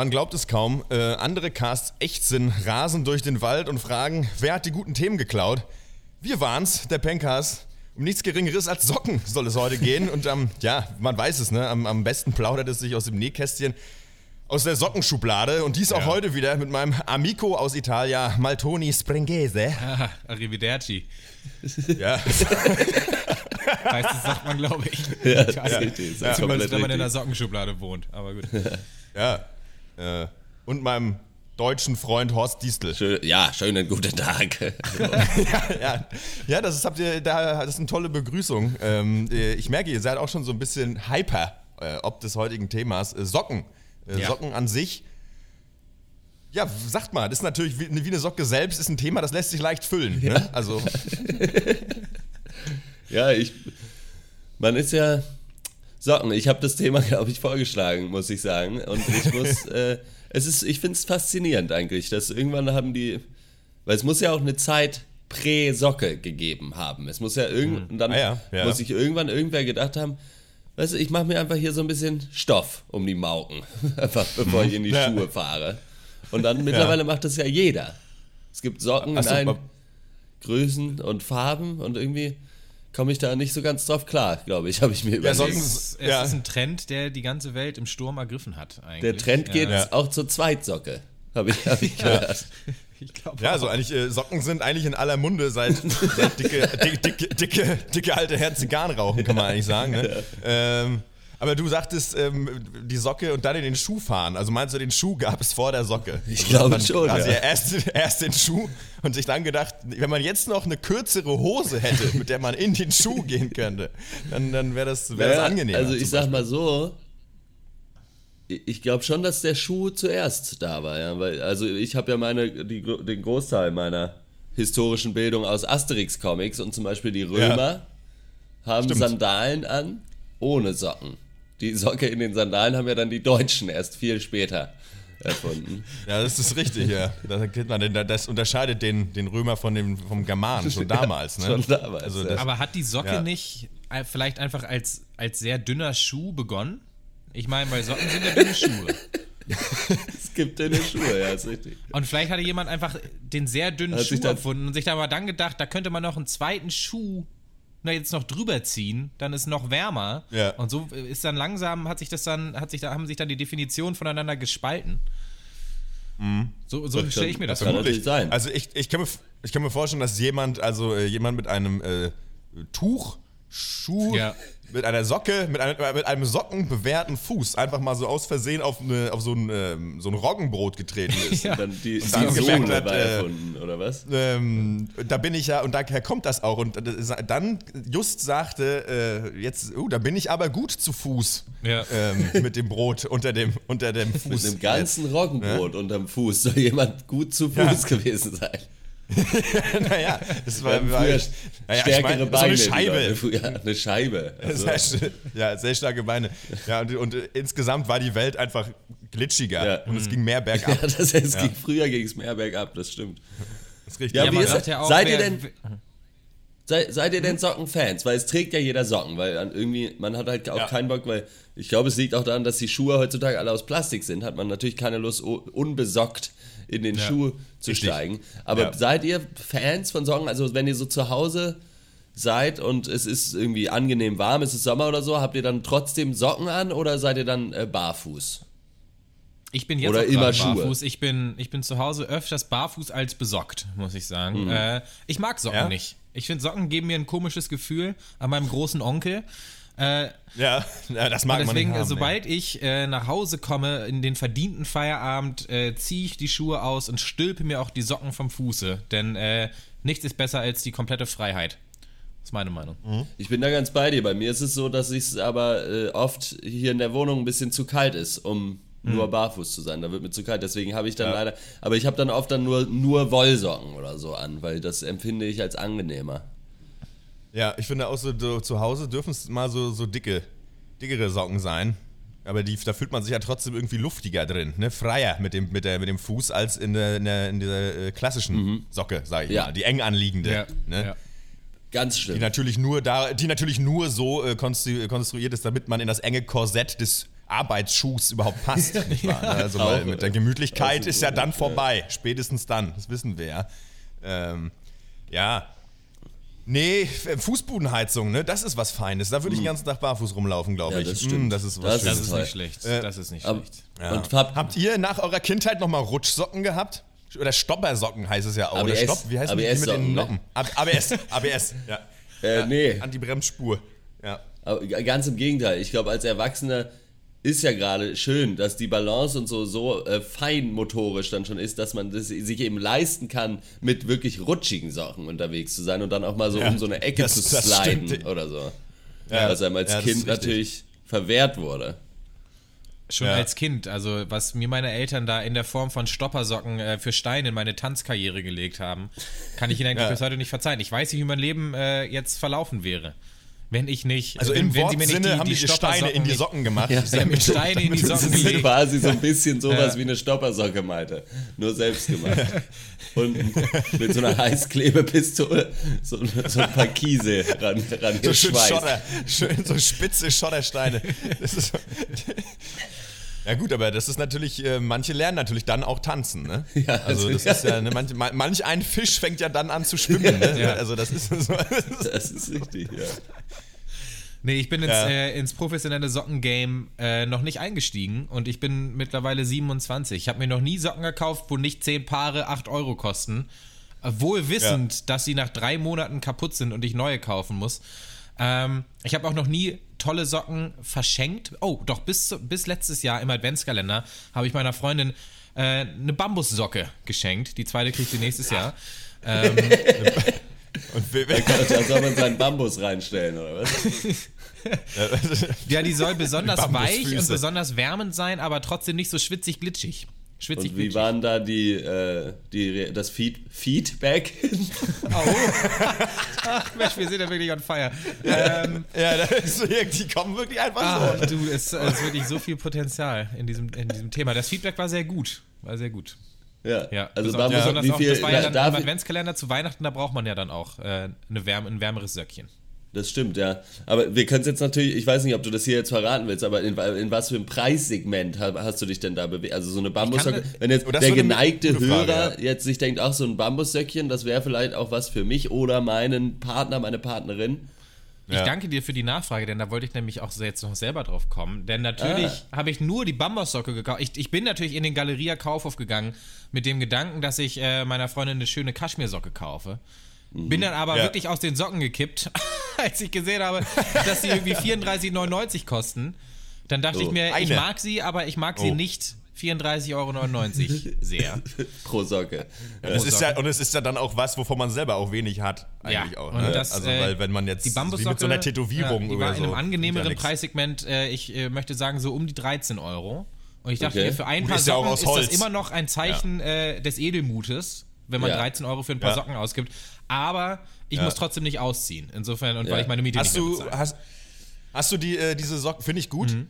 Man glaubt es kaum, äh, andere Casts ächzen, rasen durch den Wald und fragen, wer hat die guten Themen geklaut? Wir waren's, der Pencast. Um nichts Geringeres als Socken soll es heute gehen. Und ähm, ja, man weiß es, ne? Am, am besten plaudert es sich aus dem Nähkästchen, aus der Sockenschublade. Und dies auch Ja. heute wieder mit meinem Amico aus Italia, Maltoni Springese. Ah, Arrivederci. Ja, Heißt das, sagt man, glaube ich. Ja, Ich weiß das nicht. ist Zumindest, wenn man in der. Sockenschublade wohnt. Aber gut. ja. Äh, und meinem deutschen Freund Horst Distel. Schön, ja, schönen guten Tag. ja, ja, das ist, habt ihr, da, das ist eine tolle Begrüßung. Ähm, äh, ich merke, ihr seid auch schon so ein bisschen hyper, äh, ob des heutigen Themas. Äh, Socken. Äh, Ja. Socken an sich. Ja, sagt mal, das ist natürlich wie, wie eine Socke selbst, ist ein Thema, das lässt sich leicht füllen. Ne? Also, ja, ich. Man ist ja. Socken, ich habe das Thema, glaube ich, vorgeschlagen, muss ich sagen. Und ich muss. äh, es ist, ich finde es faszinierend eigentlich, dass irgendwann haben die. Weil es muss ja auch eine Zeit Prä-Socke gegeben haben. Es muss ja irgend, und dann Ah ja, ja. muss sich irgendwann irgendwer gedacht haben, weißt du, ich mache mir einfach hier so ein bisschen Stoff um die Mauken, einfach bevor ich in die Ja. Schuhe fahre. Und dann mittlerweile macht das ja jeder. Es gibt Socken in allen Größen und Farben und irgendwie komme ich da nicht so ganz drauf klar, glaube ich, habe ich mir überlegt. Socken- Es, es Ja. ist ein Trend, der die ganze Welt im Sturm ergriffen hat. Eigentlich. Der Trend geht Ja. auch zur Zweitsocke, habe ich, hab ich gehört. Ich glaube ja, also eigentlich, äh, Socken sind eigentlich in aller Munde seit, seit dicke, dicke, dicke, dicke, dicke alte Herren Zigarren rauchen, kann man eigentlich sagen. Ne? Ähm, aber du sagtest, ähm, die Socke und dann in den Schuh fahren. Also meinst du, den Schuh gab es vor der Socke? Ich Also glaube schon, Quasi ja. erst, erst den Schuh und sich dann gedacht, wenn man jetzt noch eine kürzere Hose hätte, mit der man in den Schuh gehen könnte, dann, dann wäre das, wär das Naja, angenehmer. Also ich sag mal so, ich glaube schon, dass der Schuh zuerst da war, ja, weil also ich habe ja meine die, den Großteil meiner historischen Bildung aus Asterix-Comics und zum Beispiel die Römer haben Stimmt. Sandalen an ohne Socken. Die Socke in den Sandalen haben ja dann die Deutschen erst viel später erfunden. Ja, das ist richtig, ja. Das, erkennt man, denn das unterscheidet den, den Römer von dem, vom Germanen schon damals. Ne? schon damals, Also das, Aber hat die Socke Ja. nicht äh, vielleicht einfach als, als sehr dünner Schuh begonnen? Ich meine, weil Socken sind ja dünne Schuhe. Es gibt dünne Schuhe, ja, ist richtig. Und vielleicht hatte jemand einfach den sehr dünnen Hat Schuh erfunden und sich aber dann gedacht, da könnte man noch einen zweiten Schuh na, jetzt noch drüber ziehen, dann ist noch wärmer. Ja. Und so ist dann langsam, hat sich das dann, hat sich da, haben sich dann die Definitionen voneinander gespalten. So, so Das stelle ich mir das das kann vor. natürlich sein. Also ich, ich, kann mir, ich kann mir vorstellen, dass jemand, also äh, jemand mit einem äh, Tuch, Schuh, Ja. mit einer Socke, mit einem, mit einem sockenbewehrten Fuß einfach mal so aus Versehen auf, eine, auf so, ein, ähm, so ein Roggenbrot getreten ist. Ja. Und dann die, Und dann die gemerkt Sohle hat, war äh, erfunden, oder was? Ähm, da bin ich ja, und daher kommt das auch. Und ist- dann just sagte, äh, jetzt, uh, da bin ich aber gut zu Fuß Ja. ähm, mit dem Brot unter dem, unter dem Fuß. Mit einem ganzen Roggenbrot unterm Fuß soll jemand gut zu Fuß gewesen sein. naja, das Wir war, war naja, stärkere ich mein, so Beine. eine die Scheibe. Früher- Ja, eine Scheibe. Also, Sehr, ja, sehr starke Beine. Ja, und, und insgesamt war die Welt einfach glitschiger Ja. und es ging mehr ja, bergab. das heißt, es ging, früher ging es mehr bergab, das stimmt. Das ist richtig. Ja, Ja, wie ist ja auch, Seid ihr denn- Sei, seid ihr denn Sockenfans? Weil es trägt ja jeder Socken, weil an irgendwie, man hat halt auch Ja. keinen Bock, weil ich glaube, es liegt auch daran, dass die Schuhe heutzutage alle aus Plastik sind, hat man natürlich keine Lust, unbesockt in den Ja. Schuh zu Richtig. steigen. Aber Ja. seid ihr Fans von Socken? Also wenn ihr so zu Hause seid und es ist irgendwie angenehm warm, es ist Sommer oder so, habt ihr dann trotzdem Socken an oder seid ihr dann äh, barfuß? Ich bin jetzt Oder immer Schuhe. barfuß. Ich bin, ich bin zu Hause öfters barfuß als besockt, muss ich sagen. Mhm. Äh, ich mag Socken Ja? nicht. Ich finde, Socken geben mir ein komisches Gefühl an meinem großen Onkel. Äh, Ja, ja, das mag und man deswegen, nicht haben, sobald ich äh, nach Hause komme, in den verdienten Feierabend, äh, ziehe ich die Schuhe aus und stülpe mir auch die Socken vom Fuße. Denn äh, nichts ist besser als die komplette Freiheit. Das ist meine Meinung. Ich bin da ganz bei dir. Bei mir ist es so, dass es aber äh, oft hier in der Wohnung ein bisschen zu kalt ist, um nur barfuß zu sein. Da wird mir zu kalt. Deswegen habe ich dann leider. Aber ich habe dann oft dann nur, nur Wollsocken oder so an, weil das empfinde ich als angenehmer. Ja, ich finde auch so, so zu Hause dürfen es mal so, so dicke, dickere Socken sein. Aber die, da fühlt man sich ja trotzdem irgendwie luftiger drin, ne? Freier mit dem, mit der, mit dem Fuß als in, der, in, der, in dieser äh, klassischen Socke, sag ich Ja. mal. Die eng anliegende. Ja, ne? ja. Ganz Die schlimm. natürlich nur da, die natürlich nur so äh, konstru konstruiert ist, damit man in das enge Korsett des Arbeitsschuhs überhaupt passt. nicht wahr? Also weil Auch, mit der äh, Gemütlichkeit auch ist ja dann vorbei. Spätestens dann. Das wissen wir ja. Ähm, ja. Nee, F- Fußbodenheizung, ne? Das ist was Feines. Da würde ich den ganzen Tag barfuß rumlaufen, glaube Ja, ich. das Mm, stimmt. das ist was Das Das Schönes. ist nicht schlecht. Äh, Das ist nicht Aber- schlecht. Ja. Und habt, Habt ihr nach eurer Kindheit nochmal Rutschsocken gehabt? Oder Stoppersocken heißt es ja auch. Oder ABS. Stopp, wie heißt die mit den ne? Noppen? Ab- ABS, ABS, ja. äh, nee, Anti-Bremsspur. Ja. Aber ganz im Gegenteil. Ich glaube, als Erwachsener ist ja gerade schön, dass die Balance und so so äh, fein motorisch dann schon ist, dass man das sich eben leisten kann, mit wirklich rutschigen Sachen unterwegs zu sein und dann auch mal so Ja, um so eine Ecke das- zu sliden oder so. Ja, was einem als ja, Kind natürlich verwehrt wurde. Schon Ja. als Kind, also was mir meine Eltern da in der Form von Stoppersocken äh, für Steine in meine Tanzkarriere gelegt haben, kann ich ihnen eigentlich Ja. bis heute nicht verzeihen. Ich weiß nicht, wie mein Leben äh, jetzt verlaufen wäre, wenn ich nicht. Also wenn, im wenn sie mir nicht Wortsinne haben die, die Steine in die Socken gemacht. Ja. Sie haben mir Steine in die Das Socken ist gelegt. quasi so ein bisschen sowas Ja. wie eine Stoppersocke, meinte. Nur selbst gemacht. Und mit so einer Heißklebepistole so, so ein paar Kiese ran, ran So schön geschweißt. Schotter, schön so spitze Schottersteine. Das ist so. Ja gut, aber das ist natürlich, äh, manche lernen natürlich dann auch tanzen, ne? Ja, also also, das ja. ist ja, ne, manch, ma- manch ein Fisch fängt ja dann an zu schwimmen, ne? Ja. Also das ist so. Das ist richtig, ja. Nee, ich bin ins, Ja. äh, ins professionelle Sockengame äh, noch nicht eingestiegen und ich bin mittlerweile 27. Ich habe mir noch nie Socken gekauft, wo nicht 10 Paare 8 Euro kosten. Wohl wissend, dass sie nach drei Monaten kaputt sind und ich neue kaufen muss. Ähm, ich habe auch noch nie tolle Socken verschenkt. Oh, doch, bis, bis letztes Jahr im Adventskalender habe ich meiner Freundin äh, eine Bambussocke geschenkt. Die zweite kriegt sie nächstes Jahr. Ähm, Und wir, Da soll man seinen Bambus reinstellen, oder was? Ja, die soll besonders weich und besonders wärmend sein, aber trotzdem nicht so schwitzig glitschig. Schwitzig Und wie waren da die, äh, die das Feed Feedback? Oh. Ach Mensch, wir sind ja wirklich on fire. Ähm, ja, das ist die kommen wirklich einfach ah, so. du, es, ist wirklich so viel Potenzial in diesem, in diesem Thema. Das Feedback war sehr gut. War sehr gut. Ja, Ja, also beson- Bambus, besonders wie auch, viel, das war ja dann im Adventskalender zu Weihnachten, da braucht man ja dann auch äh, eine Wärme, ein wärmeres Söckchen. Das stimmt, ja. Aber wir können es jetzt natürlich, ich weiß nicht, ob du das hier jetzt verraten willst, aber in, in was für einem Preissegment ha- hast du dich denn da bewegt? Also so eine Bambussocke. Wenn jetzt der geneigte Frage, Hörer ja. jetzt sich denkt, ach, so ein Bambussöckchen, das wäre vielleicht auch was für mich oder meinen Partner, meine Partnerin. Ich Ja. danke dir für die Nachfrage, denn da wollte ich nämlich auch jetzt noch selber drauf kommen. Denn natürlich habe ich nur die Bambussocke gekauft. Ich, ich bin natürlich in den Galeria Kaufhof gegangen mit dem Gedanken, dass ich äh, meiner Freundin eine schöne Kaschmirsocke kaufe. Bin dann aber Ja. wirklich aus den Socken gekippt, als ich gesehen habe, dass sie irgendwie 34,99 kosten. Dann dachte Oh, ich mir, ich eine. mag sie, aber ich mag sie Oh. nicht 34,99 Euro sehr. Pro Socke. Das ist ja, und es ist ja dann auch was, wovon man selber auch wenig hat, eigentlich Ja, auch. Ne? das, also, äh, weil wenn man jetzt Die wie Bambussocke mit so einer Tätowierung ja, die oder war so. in einem angenehmeren ja. Preissegment, äh, ich äh, möchte sagen, so um die 13 Euro. Und ich dachte Okay. mir, für ein paar ist ja Socken ist das immer noch ein Zeichen äh, des Edelmutes, wenn man Ja. 13 Euro für ein paar Ja. Socken ausgibt. Aber ich Ja. muss trotzdem nicht ausziehen. Insofern, und Ja. weil ich meine Miete Hast nicht mehr du, hast, hast du die, äh, diese Socken, finde ich gut. Mhm.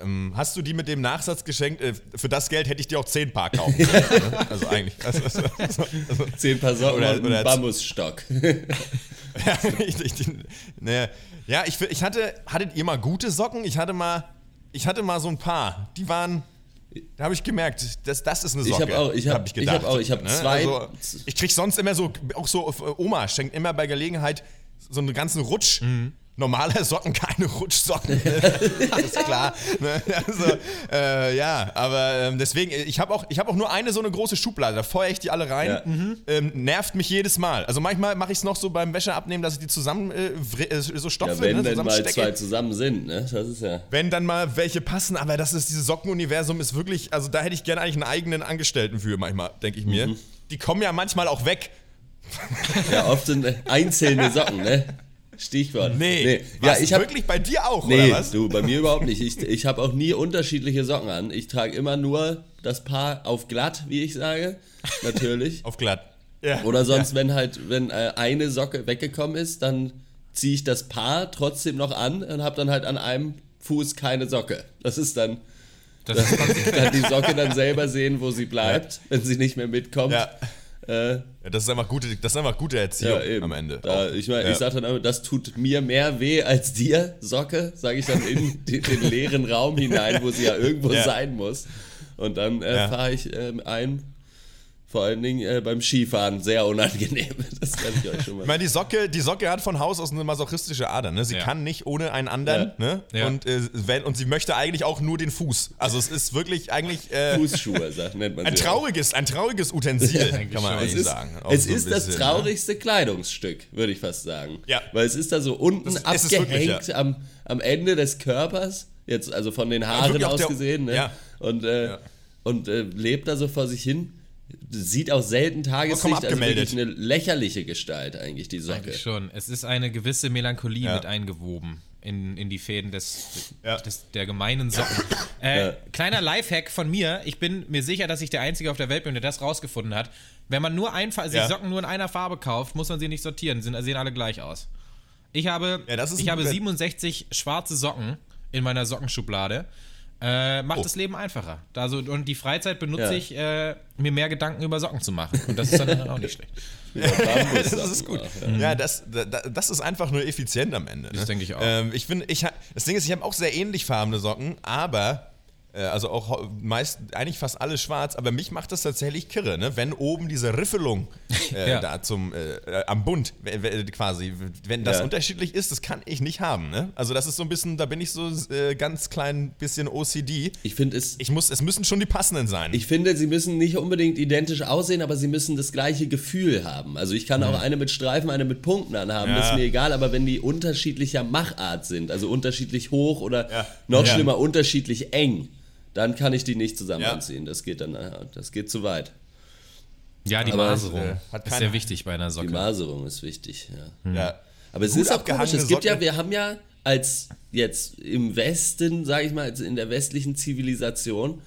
Ähm, hast du die mit dem Nachsatz geschenkt? Äh, für das Geld hätte ich dir auch 10 Paar kaufen können. ne? Also eigentlich. Also, also, also, also, Zehn Paar Socken Oder- und oder- einen Bambusstock. ja, ich, ich, ne, ja ich, ich hatte, hattet ihr mal gute Socken? Ich hatte mal, ich hatte mal so ein paar. Die waren, da habe ich gemerkt, das, das ist eine Ich Socke. hab auch- ich hab- ich ich hab auch- ich hab zwei- Also, ich krieg sonst immer so, auch so, Oma schenkt immer bei Gelegenheit so einen ganzen Rutsch. Mhm. Normale Socken, keine Rutschsocken. Alles klar. Ne? Also, äh, ja, aber ähm, deswegen, ich habe auch, ich hab auch nur eine so eine große Schublade, da feuere ich die alle rein. Ja. Ähm, nervt mich jedes Mal. Also manchmal mache ich es noch so beim Wäscheabnehmen, dass ich die zusammen äh, äh, so stopfe, Ja, wenn ne, denn mal zwei zusammen sind, ne? Das ist ja. Wenn dann mal welche passen, aber das ist dieses Sockenuniversum ist wirklich, also da hätte ich gerne eigentlich einen eigenen Angestellten für manchmal, denke ich Mhm. mir. Die kommen ja manchmal auch weg. Ja, oft sind äh, einzelne Socken, ne? Stichwort. Nee, Ja, was, ich habe wirklich bei dir auch, Nee, oder was? du, bei mir überhaupt nicht. Ich, ich habe auch nie unterschiedliche Socken an. Ich trage immer nur das Paar auf glatt, wie ich sage. Natürlich. Auf glatt. Ja. Oder sonst, wenn halt, wenn äh, eine Socke weggekommen ist, dann ziehe ich das Paar trotzdem noch an und habe dann halt an einem Fuß keine Socke. Das ist dann, Das ist kann die Socke dann selber sehen, wo sie bleibt, wenn sie nicht mehr mitkommt. Ja. Äh, Ja, das, ist einfach gute, das ist einfach gute Erziehung ja, eben. am Ende. Da, ich meine, Ja. ich sage dann immer, das tut mir mehr weh als dir, Socke, sage ich dann in den, den leeren Raum hinein, wo sie ja irgendwo sein muss. Und dann äh, fahre ich ähm, ein, vor allen Dingen äh, beim Skifahren, sehr unangenehm. Das kann ich euch schon mal Ich meine, die Socke, die Socke hat von Haus aus eine masochistische Ader. Ne? Sie Ja. kann nicht ohne einen anderen. Ne? Ja. Und, äh, wenn, und sie möchte eigentlich auch nur den Fuß. Also es ist wirklich eigentlich äh, Fußschuhe, sagt, nennt man ein sie auch. trauriges, ein trauriges Utensil, kann man schon. eigentlich Es ist, sagen. Auch es so ist das bisschen, ne? traurigste Kleidungsstück, würde ich fast sagen. Ja. Weil es ist da so unten Das es wirklich, abgehängt am, am Ende des Körpers, jetzt also von den Haaren aus der- gesehen, ne? ja. Und, äh, Ja. und äh, lebt da so vor sich hin. Sieht auch selten Tageslicht, also wirklich eine lächerliche Gestalt eigentlich, die Socke. Eigentlich schon. Es ist eine gewisse Melancholie Ja. mit eingewoben in, in die Fäden des, Ja. des, der gemeinen Socken. Äh, Ja. Kleiner Lifehack von mir. Ich bin mir sicher, dass ich der Einzige auf der Welt bin, der das rausgefunden hat. Wenn man nur ein, sich Ja. Socken nur in einer Farbe kauft, muss man sie nicht sortieren. Sie sehen alle gleich aus. Ich habe, Ja, das ist ich habe guter- 67 schwarze Socken in meiner Sockenschublade. Äh, macht Oh. das Leben einfacher. Also, und die Freizeit benutze Ja. ich, äh, mir mehr Gedanken über Socken zu machen. Und das ist dann auch nicht schlecht. Bambus das ist gut. auch, ja. Ja, das, da- das ist einfach nur effizient am Ende. Ne? Das denke ich auch. Ähm, ich finde, ich das Ding ist, ich habe auch sehr ähnlich farbene Socken, aber also auch meist eigentlich fast alles schwarz, aber mich macht das tatsächlich kirre, ne? Wenn oben diese Riffelung äh, Ja. da zum äh, äh, am Bund quasi, wenn das Ja. unterschiedlich ist, das kann ich nicht haben, ne? Also das ist so ein bisschen, da bin ich so äh, ganz klein bisschen OCD. Ich finde es. Ich muss, es müssen schon die passenden sein. Ich finde, sie müssen nicht unbedingt identisch aussehen, aber sie müssen das gleiche Gefühl haben. Also ich kann auch eine mit Streifen, eine mit Punkten anhaben, Mhm. Ja. das ist mir egal, aber wenn die unterschiedlicher Machart sind, also unterschiedlich hoch oder noch schlimmer, unterschiedlich eng, dann kann ich die nicht zusammen Ja. anziehen. Das geht dann, äh, das geht zu weit. Ja, die Aber Maserung äh, hat ist sehr wichtig bei einer Die Socke. Maserung ist wichtig, ja. ja. Aber es Gut ist auch komisch. Es gibt ja, Socke. wir haben ja als jetzt im Westen, sage ich mal, in der westlichen Zivilisation,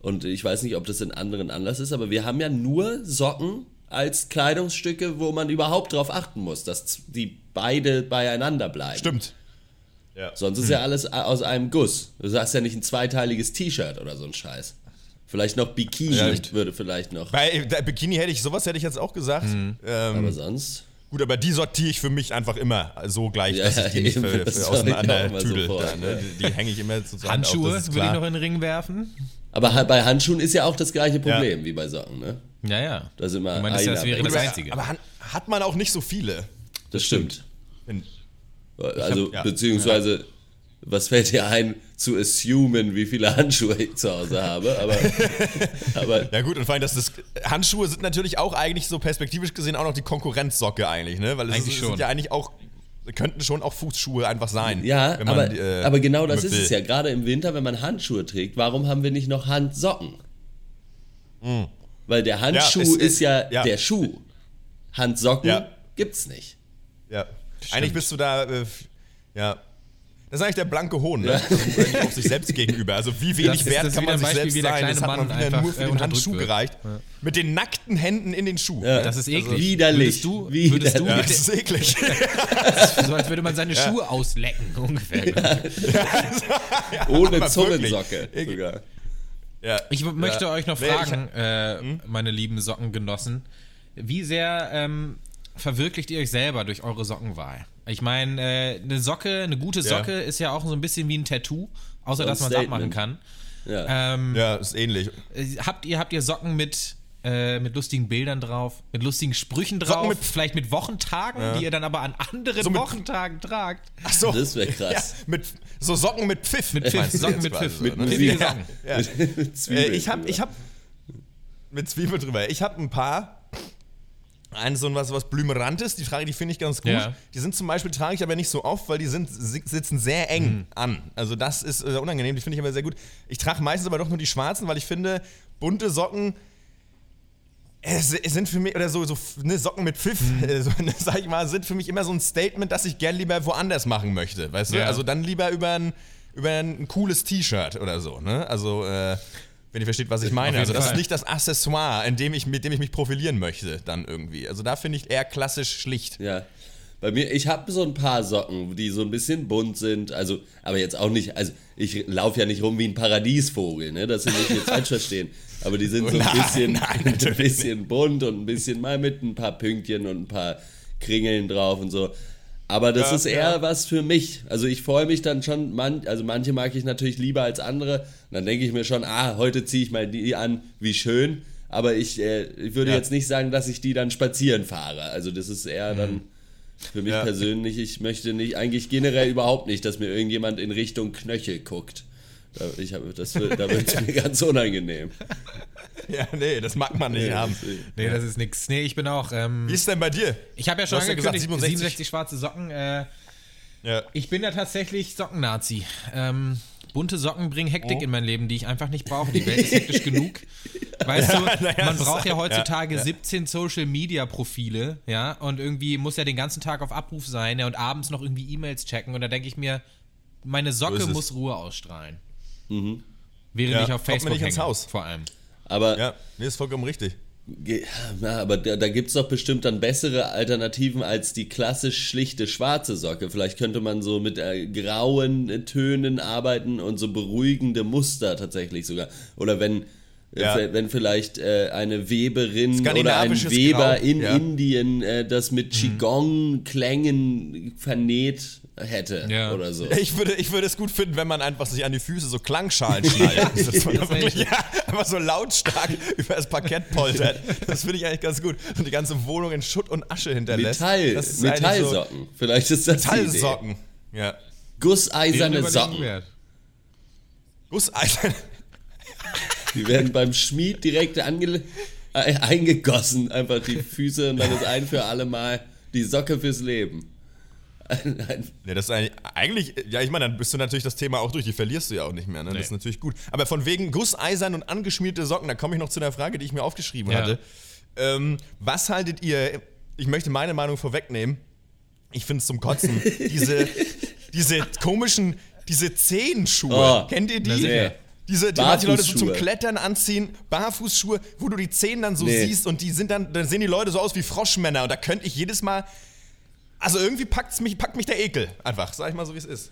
und ich weiß nicht, ob das in anderen anders ist, aber wir haben ja nur Socken als Kleidungsstücke, wo man überhaupt darauf achten muss, dass die beide beieinander bleiben. Stimmt. Ja. Sonst ist ja alles aus einem Guss. Du sagst ja nicht ein zweiteiliges T-Shirt oder so ein Scheiß. Vielleicht noch Bikini Ja, würde vielleicht noch. Bei der Bikini hätte ich, sowas hätte ich jetzt auch gesagt. Mhm. Ähm, Aber sonst. gut, aber die sortiere ich für mich einfach immer so gleich, Ja, dass ich die nicht eben, für, das für ich auseinander immer tüdel. sofort, da, ne? Die, die hänge ich immer sozusagen Handschuhe auf, das ist würde ich noch in den Ring werfen. Aber bei Handschuhen ist ja auch das gleiche Problem wie bei Socken, ne? Ja, ja. Da sind wir Ich meine, das, das wäre das Einzige. Aber hat man auch nicht so viele. Das stimmt. In- Also, hab- ja. beziehungsweise, was fällt dir ein, zu assumen, wie viele Handschuhe ich zu Hause habe, aber, aber Ja gut, und vor allem, dass das Handschuhe sind natürlich auch eigentlich so perspektivisch gesehen auch noch die Konkurrenzsocke eigentlich, ne? Weil es Eigentlich ist, schon. sind ja eigentlich auch könnten schon auch Fußschuhe einfach sein. ja, wenn man, aber, äh, aber genau das ist es ja. Gerade im Winter, wenn man Handschuhe trägt, warum haben wir nicht noch Handsocken? Weil der Handschuh Hm. es- ist es- ja, ja. der Schuh. Handsocken Ja. gibt's nicht. Ja. Eigentlich bist du da, äh, ja. Das ist eigentlich der blanke Hohn, ne? Also eigentlich auch sich selbst gegenüber. Also wie wenig wert kann man sich Beispiel, selbst sein. Das hat man Mann wieder nur für äh, den Handschuh wird. gereicht. Mit den nackten Händen in den Schuh. Ja. Das ist eklig. Widerlich. Würdest du, Widerlich. würdest du Ja, das ist eklig. so als würde man seine Schuhe auslecken, ungefähr. Ohne Zungensocke sogar. ja. Ich möchte Ja. euch noch fragen, äh, Hm? meine lieben Sockengenossen, wie sehr ähm, verwirklicht ihr euch selber durch eure Sockenwahl? Ich meine, äh, eine Socke, eine gute Socke ist ja auch so ein bisschen wie ein Tattoo, außer So ein dass man es abmachen kann. Ja. Ähm, Ja, ist ähnlich. äh, Habt ihr, habt ihr Socken mit, äh, mit lustigen Bildern drauf, mit lustigen Sprüchen drauf, Socken mit- vielleicht mit Wochentagen, die ihr dann aber an anderen So mit- Wochentagen tragt? Ach so. Das wäre Ja, krass. mit so Socken mit Pfiff. Mit Pfiff, Socken mit Pfiff, so, mit ne? pfiffigen Ja, Socken. Ja. Äh, Zwiebeln ich habe drüber. ich hab mit Zwiebel drüber. Ich habe ein paar. Ein so ein was, was Blümerantes, die Frage, die finde ich ganz gut. Ja. Die sind zum Beispiel, trage ich aber nicht so oft, weil die sind, si- sitzen sehr eng Mhm. an. Also das ist äh, unangenehm, die finde ich aber sehr gut. Ich trage meistens aber doch nur die schwarzen, weil ich finde, bunte Socken äh, si- sind für mich, oder so, so ne, Socken mit Pfiff, Mhm. äh, so, ne, sag ich mal, sind für mich immer so ein Statement, das ich gern lieber woanders machen möchte. Weißt du? Ja. Also dann lieber über ein, über ein cooles T-Shirt oder so. Ne? Also, äh, wenn ihr versteht, was ich meine. Also, das Fall. ist nicht das Accessoire, in dem ich, mit dem ich mich profilieren möchte, dann irgendwie. Also, da finde ich eher klassisch schlicht. Ja. Bei mir, ich habe so ein paar Socken, die so ein bisschen bunt sind, also, aber jetzt auch nicht, also ich laufe ja nicht rum wie ein Paradiesvogel, ne, dass Sie mich jetzt falsch verstehen. Aber die sind so ein Nein, bisschen, nein, ein natürlich bisschen bunt und ein bisschen mal mit ein paar Pünktchen und ein paar Kringeln drauf und so. Aber das Ja, ist eher ja. was für mich. Also ich freue mich dann schon, man, also manche mag ich natürlich lieber als andere. Und dann denke ich mir schon, ah, heute ziehe ich mal die an, wie schön. Aber ich, äh, ich würde Ja. jetzt nicht sagen, dass ich die dann spazieren fahre. Also das ist eher dann für mich persönlich, ich möchte nicht, eigentlich generell überhaupt nicht, dass mir irgendjemand in Richtung Knöchel guckt. Da, ich hab, das, da wird es mir ganz unangenehm. Ja, nee, das mag man nicht haben. Nee, das ist nix. Nee, ich bin auch. Ähm, Wie ist denn bei dir? ich habe ja Du schon ja angekündigt, gesagt, 67. 67 schwarze Socken. Äh, Ja. ich bin ja tatsächlich Sockennazi. Ähm, bunte Socken bringen Hektik in mein Leben, die ich einfach nicht brauche. Die Welt ist hektisch genug. Weißt du, na ja, man braucht ja heutzutage ja, ja. 17 Social Media Profile, ja, und irgendwie muss ja den ganzen Tag auf Abruf sein, ja, und abends noch irgendwie E-Mails checken. Und da denke ich mir, meine Socke es. muss Ruhe ausstrahlen. Während Ja, ich auf kommt mir Facebook nicht ins hänge, Haus. vor allem. Aber Ja, nee, ist vollkommen richtig. Na, aber da, da gibt es doch bestimmt dann bessere Alternativen als die klassisch schlichte schwarze Socke. Vielleicht könnte man so mit äh, grauen äh, Tönen arbeiten und so beruhigende Muster tatsächlich sogar. Oder wenn, äh, Ja. wenn vielleicht äh, eine Weberin oder ein Weber Grau, in ja. Indien äh, das mit Qigong-Klängen vernäht hätte Ja. oder so. Ich würde, ich würde es gut finden, wenn man einfach sich an die Füße so Klangschalen das wirklich, ist ja, einfach so lautstark über das Parkett poltert. Das finde ich eigentlich ganz gut. Und die ganze Wohnung in Schutt und Asche hinterlässt. Metall, Das ist eigentlich Metallsocken. Vielleicht ist das So. Metallsocken. Ja. Gusseiserne Socken. wert. Gusseisen. Die werden beim Schmied direkt ange äh, eingegossen, einfach die Füße und dann ist ein für alle Mal die Socke fürs Leben. Nee, das ist eigentlich, eigentlich, ja, ich meine, dann bist du natürlich das Thema auch durch, die verlierst du ja auch nicht mehr, ne? Das ist natürlich gut. Aber von wegen Gusseisern und angeschmierte Socken, da komme ich noch zu der Frage, die ich mir aufgeschrieben Ja. hatte. Ähm, was haltet ihr, ich möchte meine Meinung vorwegnehmen, ich finde es zum Kotzen, diese, diese komischen, diese Zehenschuhe, Oh, kennt ihr die? sicher. Diese, die manche Leute so zum. Klettern anziehen, Barfußschuhe, wo du die Zehen dann so Nee. siehst und die sind dann, dann sehen die Leute so aus wie Froschmänner und da könnte ich jedes Mal, also irgendwie packt's mich, packt mich der Ekel einfach, sag ich mal so wie es ist.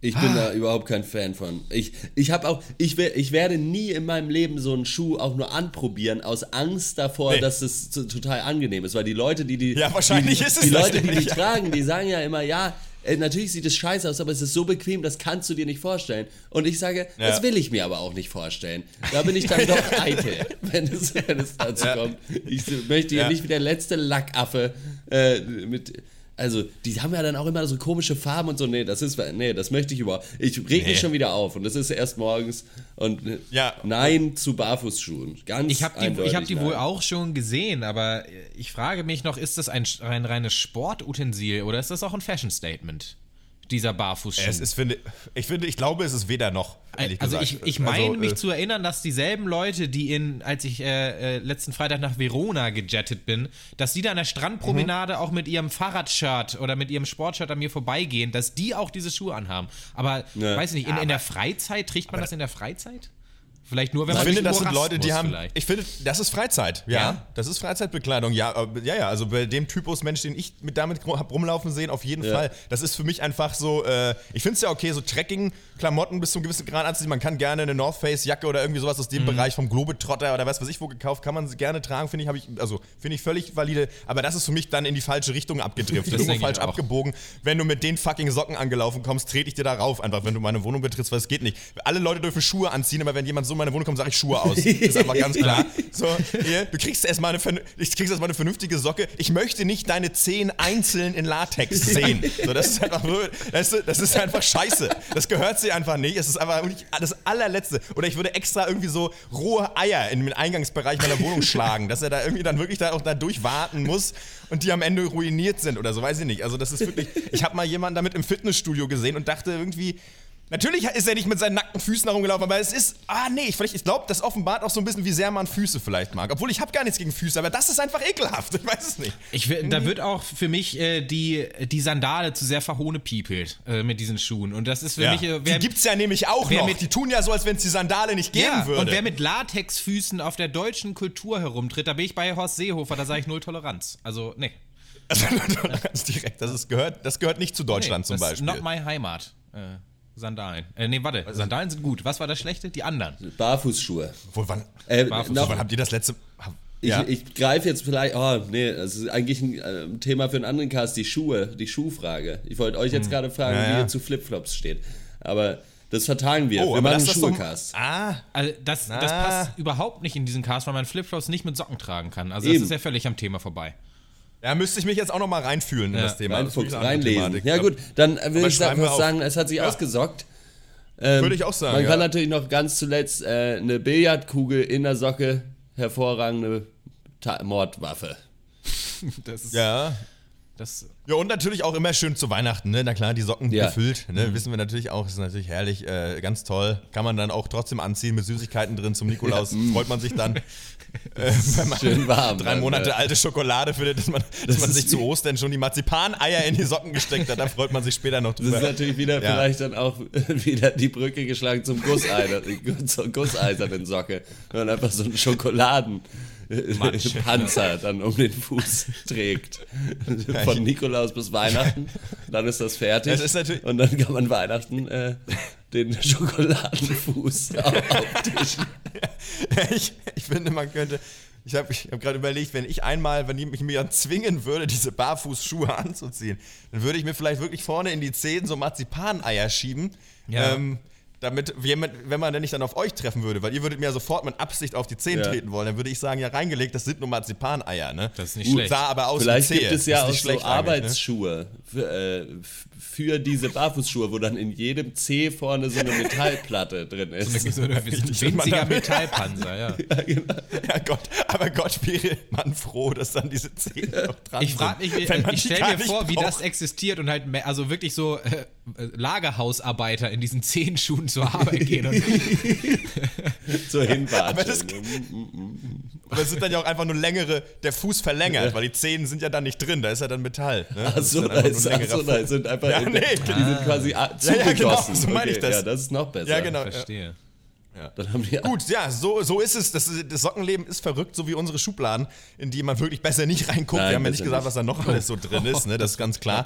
ich bin da überhaupt kein Fan von. Ich, ich habe auch, ich, ich werde nie in meinem Leben so einen Schuh auch nur anprobieren, aus Angst davor, Nee. dass es total angenehm ist. Weil die Leute, die die, Ja, wahrscheinlich die, ist es die Leute, die die ja. tragen, die sagen ja immer, ja, äh, natürlich sieht es scheiße aus, aber es ist so bequem, das kannst du dir nicht vorstellen. Und ich sage, Ja. das will ich mir aber auch nicht vorstellen. Da bin ich dann doch eitel, wenn es, wenn es dazu Ja. kommt. Ich möchte hier Ja. nicht wie der letzte Lackaffe äh, mit. Also, die haben ja dann auch immer so komische Farben und so. Nee, das ist. Nee, das möchte ich überhaupt. Ich reg Nee. mich schon wieder auf und das ist erst morgens. Und Ja. nein zu Barfußschuhen. Ganz Ich habe die, ich hab die wohl auch schon gesehen, aber ich frage mich noch, ist das ein, ein reines Sportutensil oder ist das auch ein Fashion-Statement? Dieser Barfußschuh. Es ist, finde, ich finde, ich glaube, es ist weder noch. ehrlich also gesagt. ich, ich meine Also, mich äh, zu erinnern, dass dieselben Leute, die in, als ich äh, äh, letzten Freitag nach Verona gejettet bin, dass die da an der Strandpromenade Mhm. auch mit ihrem Fahrradshirt oder mit ihrem Sportshirt an mir vorbeigehen, dass die auch diese Schuhe anhaben. Aber Ja. weiß nicht, in, in der Freizeit, trägt man das in der Freizeit? Vielleicht nur, wenn Ich man finde, irgendwo das sind Leute, die haben. vielleicht. Ich finde, das ist Freizeit. Ja, Ja? das ist Freizeitbekleidung. Ja, aber- ja, ja. Also bei dem Typus Mensch, den ich mit damit hab rumlaufen sehen, auf jeden Ja. Fall. Das ist für mich einfach so. Äh, ich finde es ja okay, so Trekking-Klamotten bis zu einem gewissen Grad anziehen. Man kann gerne eine North Face Jacke oder irgendwie sowas aus dem Bereich vom Globetrotter oder was weiß ich wo gekauft, kann man sie gerne tragen. Finde ich, habe ich, also finde ich völlig valide. Aber das ist für mich dann in die falsche Richtung abgedriftet. Das Irgendwo denke ich falsch abgebogen. Wenn du mit den fucking Socken angelaufen kommst, trete ich dir da rauf. Einfach, wenn du meine Wohnung betrittst, weil es geht nicht. Alle Leute dürfen Schuhe anziehen, aber wenn jemand so in meine Wohnung kommt, sage ich Schuhe aus. Das ist einfach ganz klar. So, hier, du kriegst erstmal eine, ich kriegst erstmal eine vernünftige Socke. Ich möchte nicht deine Zehen einzeln in Latex sehen. So, das ist einfach das ist, das ist einfach scheiße. Das gehört sie einfach nicht. Es ist einfach das allerletzte. Oder ich würde extra irgendwie so rohe Eier in den Eingangsbereich meiner Wohnung schlagen, dass er da irgendwie dann wirklich da auch da durchwarten muss und die am Ende ruiniert sind oder so, weiß ich nicht. Also das ist wirklich, ich habe mal jemanden damit im Fitnessstudio gesehen und dachte irgendwie, Natürlich ist er nicht mit seinen nackten Füßen herumgelaufen, aber es ist, ah nee, ich, ich glaube, das offenbart auch so ein bisschen, wie sehr man Füße vielleicht mag. Obwohl ich habe gar nichts gegen Füße, aber das ist einfach ekelhaft. Ich weiß es nicht. Ich, da wird auch für mich äh, die, die Sandale zu sehr verhohnepiepelt äh, mit diesen Schuhen. Und das ist für mich. Äh, die gibt's ja nämlich auch wer noch. mit- die tun ja so, als wenn es die Sandale nicht geben ja, würde. und wer mit Latexfüßen auf der deutschen Kultur herumtritt, da bin ich bei Horst Seehofer, da sage ich null Toleranz. Also, nee. Also, ganz direkt, das, ist, gehört, das gehört nicht zu Deutschland Nee, zum das ist Beispiel. Not my Heimat. Äh, Sandalen. Äh, nee, warte. Sandalen sind gut. Was war das Schlechte? Die anderen. Barfußschuhe. Obwohl, wann, Äh, Barfuß- noch, wann habt ihr das letzte. hab- ich, ja. ich greife jetzt vielleicht, oh nee, das ist eigentlich ein äh, Thema für einen anderen Cast, die Schuhe, die Schuhfrage. Ich wollte euch jetzt gerade fragen, Hm. Ja, wie ihr zu Flipflops steht. Aber das vertagen wir. oh, wir machen einen. Schuhcast. Ah, Also das, das Na. passt überhaupt nicht in diesen Cast, weil man Flipflops nicht mit Socken tragen kann. Also das Eben. ist ja völlig am Thema vorbei. Ja, müsste ich mich jetzt auch noch mal reinfühlen in Ja. das Thema. Das ist Reinfuchs, reinlesen. Ja gut, dann äh, würde ich sagen, sagen, es hat sich Ja. ausgesockt. Ähm, Würde ich auch sagen, Man ja. kann natürlich noch ganz zuletzt äh, eine Billardkugel in der Socke, hervorragende Ta Mordwaffe. Das ist, Ja. Das, Ja, und natürlich auch immer schön zu Weihnachten, ne? Na klar, die Socken Ja. gefüllt, ne? Wissen wir natürlich auch, ist natürlich herrlich, äh, ganz toll. Kann man dann auch trotzdem anziehen mit Süßigkeiten drin zum Nikolaus. Freut man sich dann. äh, wenn man Schön warm. drei dann, Monate alte Schokolade findet, dass man, dass man sich zu Ostern schon die Marzipaneier in die Socken gesteckt hat. Da freut man sich später noch Das ist drüber. natürlich wieder Ja. vielleicht dann auch wieder die Brücke geschlagen zum Gusseiner, zur gusseisernen Socke. Wenn man einfach so einen Schokoladen Matsch. Panzer dann um den Fuß trägt. Von Nikolaus bis Weihnachten. Dann ist das fertig. Das ist Und dann kann man Weihnachten äh, den Schokoladenfuß auf- auftischen. ich, ich finde, man könnte. Ich habe ich hab gerade überlegt, wenn ich einmal, wenn ich mich mir zwingen würde, diese Barfußschuhe anzuziehen, dann würde ich mir vielleicht wirklich vorne in die Zehen so Marzipaneier schieben. Ja. Ähm, damit, jemand, wenn man denn nicht dann auf euch treffen würde, weil ihr würdet mir ja sofort mit Absicht auf die Zehen Ja. treten wollen, dann würde ich sagen, ja, reingelegt, das sind nur Marzipaneier, ne? Das ist nicht Gut, schlecht. Sah aber aus Vielleicht wie gibt es ja auch so ne? Arbeitsschuhe für, äh, für diese Barfußschuhe, wo dann in jedem Zeh vorne so eine Metallplatte drin ist. so ein Richtig, winziger man damit- Metallpanzer, ja. Ja Gott, aber Gott wäre man froh, dass dann diese Zähne noch dran Ich frage mich, sind, man ich die stelle mir vor, wie braucht. das existiert und halt, also wirklich so äh, Lagerhausarbeiter in diesen Zehenschuhen zur Arbeit gehen und zur Aber das-. Aber es sind dann ja auch einfach nur längere, der Fuß verlängert, weil die Zehen sind ja dann nicht drin, da ist ja dann Metall. Ne? Das Achso, dann da ist, ach so, da sind einfach Ja, nee, die sind quasi a- Ja, ja, genau, zugegossen. so meine ich das. Ja, das ist noch besser. Ja, genau. verstehe. Dann haben die Gut, ja, so, so ist es. Das, das Sockenleben ist verrückt, so wie unsere Schubladen, in die man wirklich besser nicht reinguckt. Nein, Wir haben ja nicht gesagt, nicht. was da noch alles so drin ist, ne? das ist ganz klar.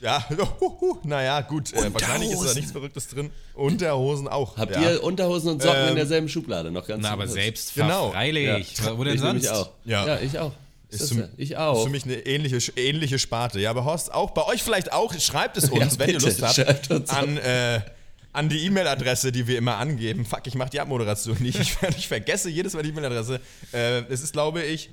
Ja, naja, gut. Äh, wahrscheinlich ist da nichts Verrücktes drin. Unterhosen auch. Habt ja. ihr Unterhosen und Socken in Ähm, derselben Schublade noch ganz Na, aber selbst Genau. freilich. Ja. Wo denn ich sonst? auch. Ja. Ja, ich auch. Ist für-? Ich Ist auch. für mich eine ähnliche, ähnliche Sparte. Ja, aber Horst, auch bei euch vielleicht auch. Schreibt es uns, Ja, wenn ihr Lust habt, an, äh, an die E-Mail-Adresse, die wir immer angeben. Fuck, ich mache die Abmoderation nicht. Ich, ich vergesse jedes Mal die E-Mail-Adresse. Äh, es ist, glaube ich,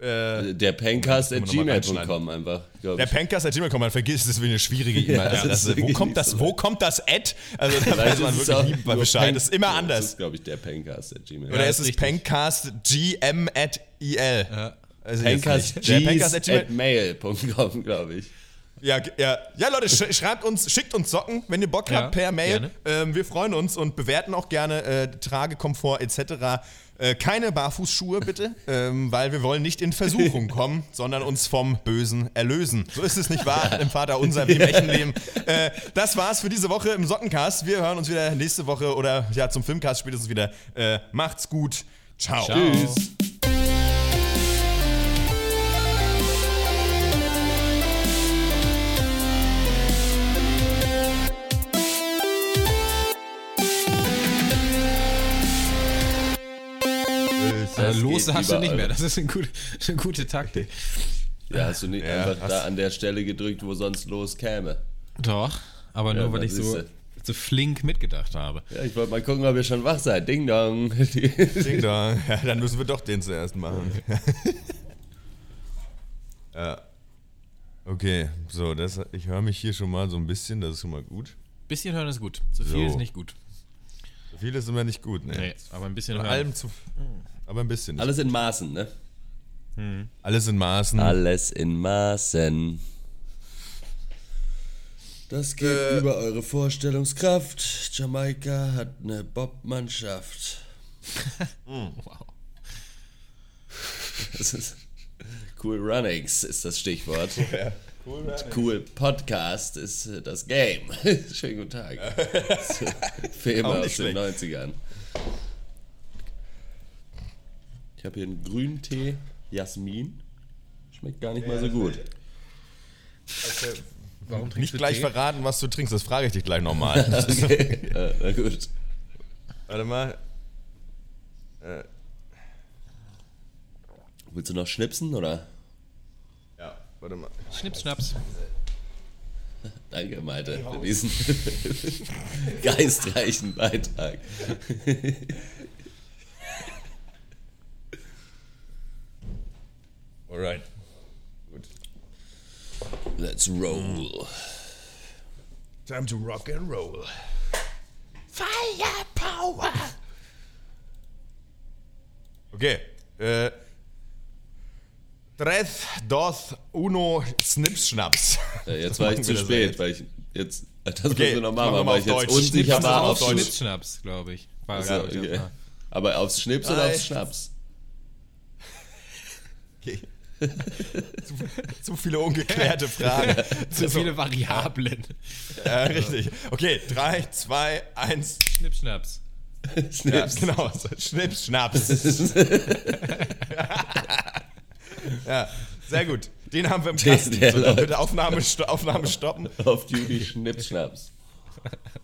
äh, Der Pencast at gmail.com einfach, der. Pencast at gmail.com. Man vergisst, das ist wie eine schwierige Ja, das E-Mail-Adresse. ist wo, kommt das, so wo kommt das Ad? Also da weiß man wirklich auch nie Bescheid. Das ist immer Das anders. ist, glaube ich, der Pencast at gmail. Oder Ja, ist es. Pencast GM at IL? Also jetzt Pencast nicht. Der Pencast at at mail.com, glaube ich. Ja, ja, ja, Leute, sch schreibt uns, schickt uns Socken, wenn ihr Bock Ja, habt, per Mail. Ähm, wir freuen uns und bewerten auch gerne äh, Tragekomfort etc. Äh, keine Barfußschuhe bitte, ähm, weil wir wollen nicht in Versuchung kommen, sondern uns vom Bösen erlösen. So ist es nicht wahr im Vater unser wie im echten Leben. Äh, das war's für diese Woche im Sockencast. Wir hören uns wieder nächste Woche oder ja zum Filmcast spätestens wieder. Äh, macht's gut. Ciao. Ciao. Das los hast du nicht überall. mehr. Das ist eine gute, eine gute Taktik. Ja, hast du nicht Ja, einfach hast- da an der Stelle gedrückt, wo sonst los käme. Doch, aber nur Ja, weil ich so, so flink mitgedacht habe. Ja, ich wollte mal gucken, ob ihr schon wach seid. Ding dong. Ding dong. Ja, dann müssen wir doch den zuerst machen. ja. Okay, so, das, ich höre mich hier schon mal so ein bisschen, das ist schon mal gut. Bisschen hören ist gut. Zu viel So. ist nicht gut. So viel ist immer nicht gut, ne? Nee, aber ein bisschen Von hören. allem zu. Aber ein bisschen. Alles in Maßen, ne? Alles in Maßen. Alles in Maßen. Das geht Äh. über eure Vorstellungskraft. Jamaika hat eine Bobmannschaft. Wow. Das ist cool Runnings ist das Stichwort. Ja. Cool, Cool Podcast ist das Game. Schönen guten Tag. Film Auch aus den 90ern. Ich habe hier einen Grüntee Jasmin. Schmeckt gar nicht mal so gut. Warum trinkst Nicht du gleich Tee? verraten, was du trinkst, das frage ich dich gleich nochmal. Okay. ja, na gut. Warte mal. Willst du noch schnipsen oder? Ja, warte mal. Schnips, Schnaps. Danke, Malte, für diesen geistreichen Beitrag. Alright. Gut. Let's roll. Time to rock and roll. Firepower! Okay. Äh. Tres, dos, uno, Snips, Schnaps. Ja, jetzt war ich zu spät, jetzt. weil ich jetzt. Das Okay, müssen wir noch machen, weil ich jetzt Deutsch. unsicher Schnips war auf. Schnips. Schnaps, glaube ich. War, ich, okay. Aber aufs Schnips oder aufs Schnaps? Okay. Zu, zu viele ungeklärte Fragen. Zu viele Variablen. Ja, richtig. Okay, 3, 2, 1. Schnips, Schnaps. Ja, Schnips. genau. Schnips, Schnaps. ja, sehr gut. Den haben wir im Kasten. der So, dann bitte Aufnahme, sto Aufnahme stoppen. Auf Duty Schnips, Schnaps.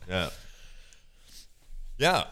Ja. Ja,